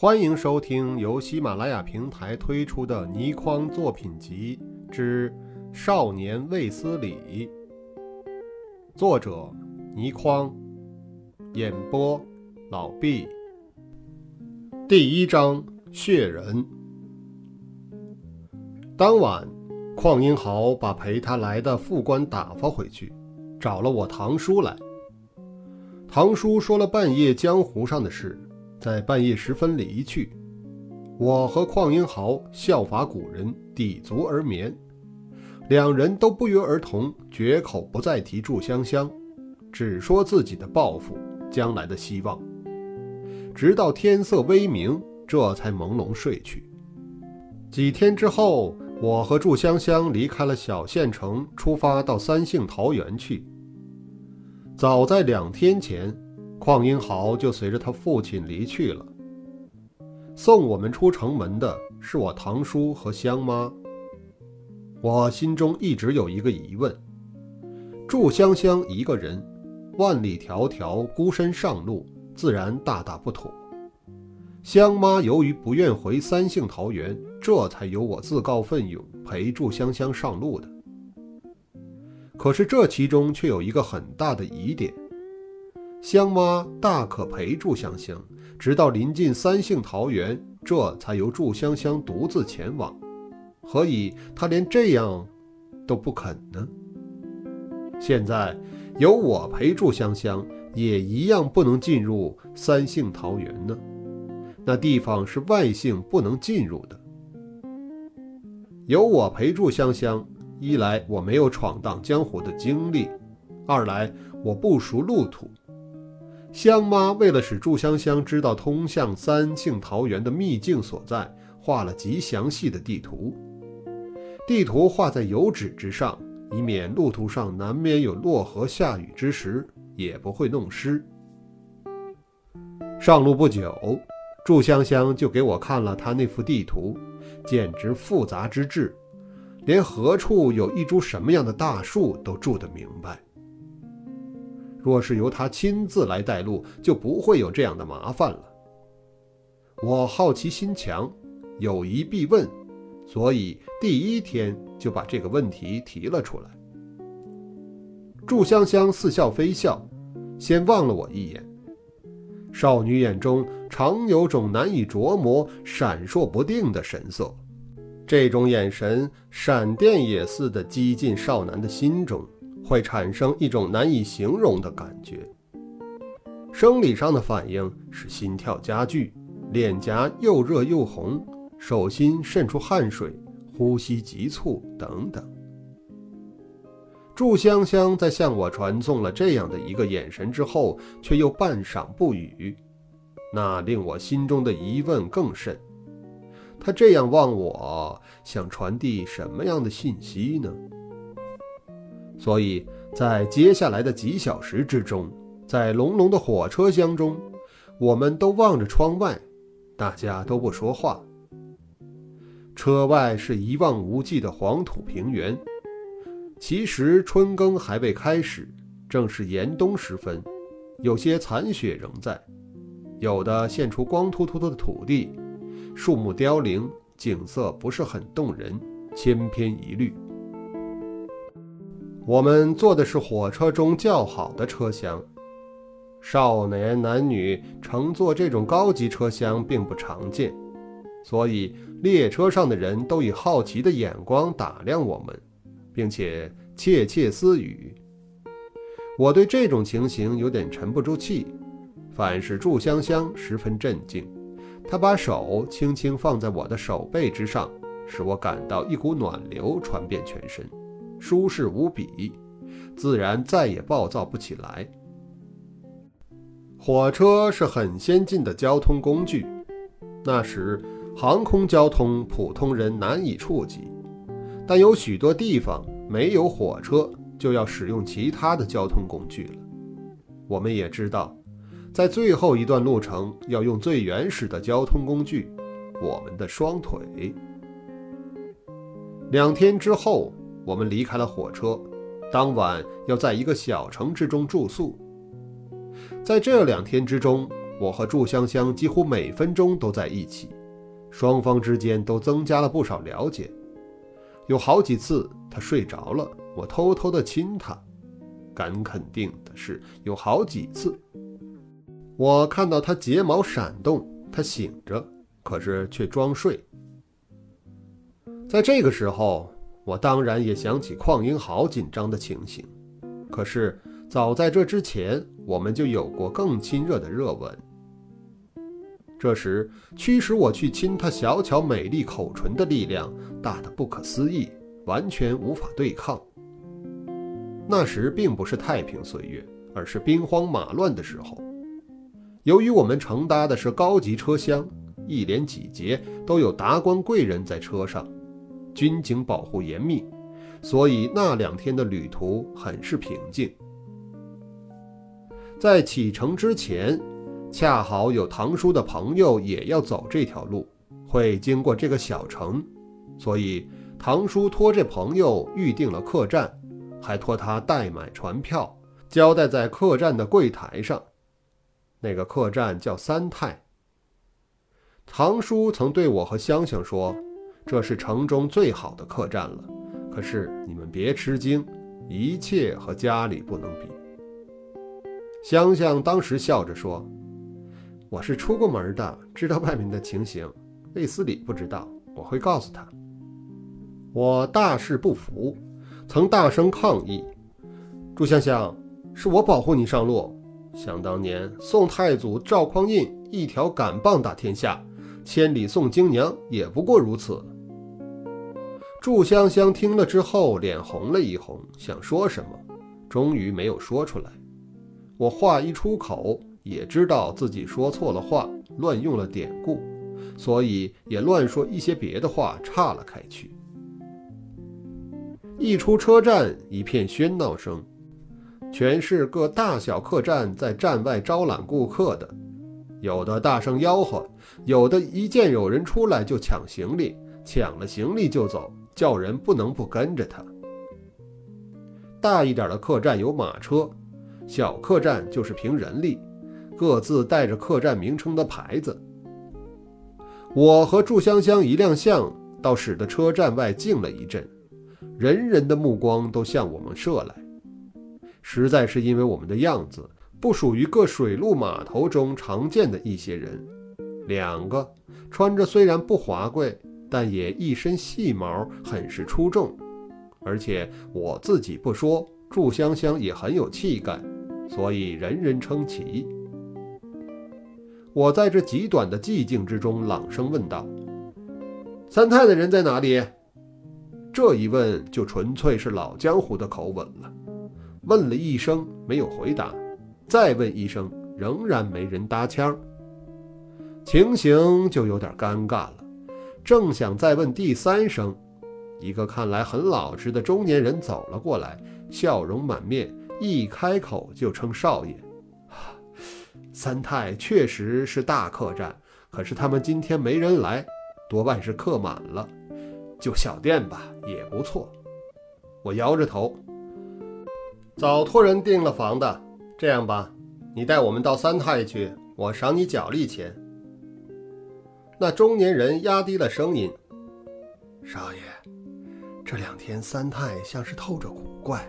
欢迎收听由喜马拉雅平台推出的《倪匡作品集之少年卫斯理》，作者倪匡，演播老毕。第一章：血人。当晚，邝英豪把陪他来的副官打发回去，找了我堂叔来。堂叔说了半夜江湖上的事，在半夜时分离去。我和邝英豪效法古人，抵足而眠。两人都不约而同，绝口不再提祝香香，只说自己的抱负，将来的希望。直到天色微明，这才朦胧睡去。几天之后，我和祝香香离开了小县城，出发到三杏桃园去。早在两天前，邝英豪就随着他父亲离去了。送我们出城门的是我堂叔和香妈。我心中一直有一个疑问：祝香香一个人，万里迢迢孤身上路，自然大大不妥。香妈由于不愿回三杏桃园，这才由我自告奋勇陪祝香香上路的。可是这其中却有一个很大的疑点：香妈大可陪祝香香，直到临近三姓桃园，这才由祝香香独自前往。何以她连这样都不肯呢？现在由我陪祝香香，也一样不能进入三姓桃园呢？那地方是外姓不能进入的。由我陪祝香香。一来我没有闯荡江湖的经历，二来我不熟路途。香妈为了使祝香香知道通向三庆桃园的秘境所在，画了极详细的地图。地图画在油纸之上，以免路途上难免有落河下雨之时，也不会弄湿。上路不久，祝香香就给我看了她那幅地图，简直复杂之至。连何处有一株什么样的大树都注得明白。若是由他亲自来带路，就不会有这样的麻烦了。我好奇心强，有疑必问，所以第一天就把这个问题提了出来。祝香香似笑非笑，先望了我一眼，少女眼中常有种难以琢磨、闪烁不定的神色。这种眼神，闪电也似的击进少男的心中，会产生一种难以形容的感觉。生理上的反应是心跳加剧，脸颊又热又红，手心渗出汗水，呼吸急促等等。祝香香在向我传送了这样的一个眼神之后，却又半晌不语，那令我心中的疑问更甚。他这样望我，想传递什么样的信息呢？所以在接下来的几小时之中，在隆隆的火车厢中，我们都望着窗外，大家都不说话。车外是一望无际的黄土平原，其实春耕还未开始，正是严冬时分，有些残雪仍在，有的现出光秃秃的土地。树木凋零，景色不是很动人，千篇一律。我们坐的是火车中较好的车厢，少年男女乘坐这种高级车厢并不常见，所以列车上的人都以好奇的眼光打量我们，并且窃窃私语。我对这种情形有点沉不住气，反是祝香香十分镇静。她把手轻轻放在我的手背之上，使我感到一股暖流传遍全身，舒适无比，自然再也暴躁不起来。火车是很先进的交通工具，那时航空交通普通人难以触及，但有许多地方没有火车，就要使用其他的交通工具了。我们也知道。在最后一段路程，要用最原始的交通工具——我们的双腿。两天之后，我们离开了火车，当晚要在一个小城之中住宿。在这两天之中，我和祝香香几乎每分钟都在一起，双方之间都增加了不少了解。有好几次她睡着了，我偷偷的亲她。敢肯定的是，有好几次，我看到她睫毛闪动，她醒着，可是却装睡。在这个时候，我当然也想起邝英豪紧张的情形。可是早在这之前，我们就有过更亲热的热吻。这时，驱使我去亲她小巧美丽口唇的力量大得不可思议，完全无法对抗。那时并不是太平岁月，而是兵荒马乱的时候。由于我们乘搭的是高级车厢，一连几节都有达官贵人在车上，军警保护严密，所以那两天的旅途很是平静。在启程之前，恰好有堂叔的朋友也要走这条路，会经过这个小城，所以堂叔托这朋友预定了客栈。还托他代买船票，交代在客栈的柜台上。那个客栈叫三泰。堂叔曾对我和香香说：“这是城中最好的客栈了。”可是你们别吃惊，一切和家里不能比。香香当时笑着说：“我是出过门的，知道外面的情形。卫斯理不知道，我会告诉他。”我大事不服。曾大声抗议：“朱香香，是我保护你上路。想当年，宋太祖赵匡胤一条杆棒打天下，千里送京娘也不过如此。”祝香香听了之后，脸红了一红，想说什么，终于没有说出来。我话一出口，也知道自己说错了话，乱用了典故，所以也乱说一些别的话，岔了开去。一出车站，一片喧闹声，全是各大小客栈在站外招揽顾客的，有的大声吆喝，有的一见有人出来就抢行李，抢了行李就走，叫人不能不跟着他。大一点的客栈有马车，小客栈就是凭人力，各自带着客栈名称的牌子。我和祝香香一亮相，倒使得车站外静了一阵。人人的目光都向我们射来，实在是因为我们的样子不属于各水陆码头中常见的一些人。两个穿着虽然不华贵，但也一身细毛，很是出众。而且我自己不说，祝香香也很有气概，所以人人称奇。我在这极短的寂静之中朗声问道：“三太的人在哪里？”这一问就纯粹是老江湖的口吻了。问了一声没有回答，再问一声仍然没人搭腔，情形就有点尴尬了。正想再问第三声，一个看来很老实的中年人走了过来，笑容满面，一开口就称少爷。三太确实是大客栈，可是他们今天没人来，多半是客满了。就小店吧，也不错。我摇着头，早托人订了房的。这样吧，你带我们到三太去，我赏你脚力钱。那中年人压低了声音：“少爷，这两天三太像是透着古怪，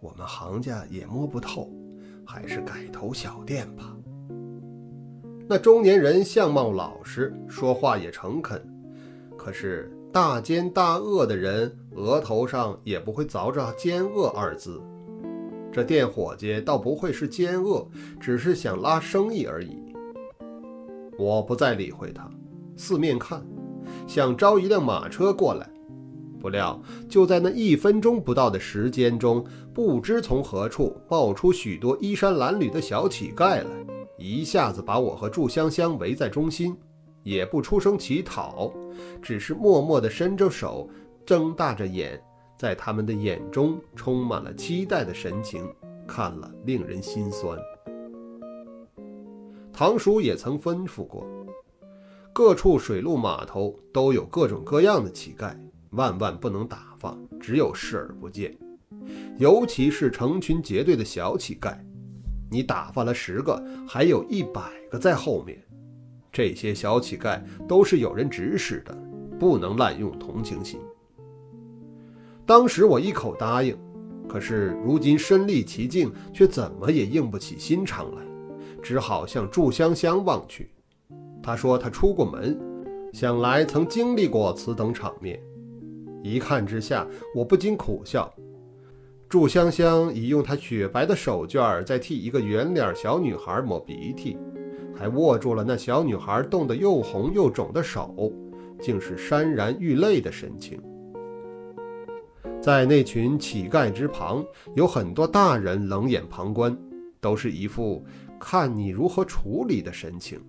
我们行家也摸不透，还是改投小店吧。”那中年人相貌老实，说话也诚恳，可是。大奸大恶的人额头上也不会凿着“奸恶”二字，这店伙计倒不会是奸恶，只是想拉生意而已。我不再理会他，四面看，想招一辆马车过来，不料就在那一分钟不到的时间中，不知从何处冒出许多衣衫褴褛的小乞丐来，一下子把我和祝香香围在中心。也不出声乞讨，只是默默地伸着手，睁大着眼，在他们的眼中充满了期待的神情，看了令人心酸。堂叔也曾吩咐过，各处水陆码头都有各种各样的乞丐，万万不能打发，只有视而不见。尤其是成群结队的小乞丐，你打发了十个，还有一百个在后面。这些小乞丐都是有人指使的，不能滥用同情心。当时我一口答应，可是如今身历其境，却怎么也硬不起心肠来，只好向祝香香望去。他说他出过门，想来曾经历过此等场面。一看之下，我不禁苦笑。祝香香已用她雪白的手绢在替一个圆脸小女孩抹鼻涕，还握住了那小女孩冻得又红又肿的手，竟是潸然欲泪的神情。在那群乞丐之旁，有很多大人冷眼旁观，都是一副看你如何处理的神情。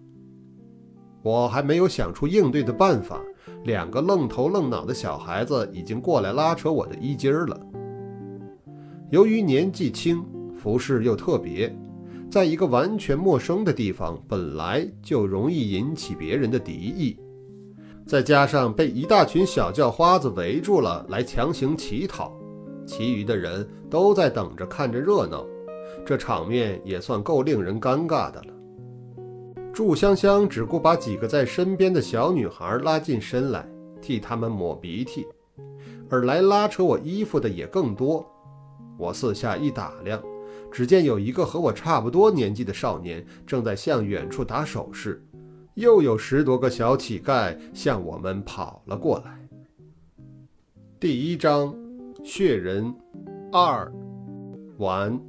我还没有想出应对的办法，两个愣头愣脑的小孩子已经过来拉扯我的衣襟了。由于年纪轻，服饰又特别，在一个完全陌生的地方，本来就容易引起别人的敌意，再加上被一大群小叫花子围住了，来强行乞讨，其余的人都在等着看着热闹，这场面也算够令人尴尬的了。祝香香只顾把几个在身边的小女孩拉近身来，替他们抹鼻涕，而来拉扯我衣服的也更多。我四下一打量，只见有一个和我差不多年纪的少年正在向远处打手势，又有十多个小乞丐向我们跑了过来。第一章，血人二完。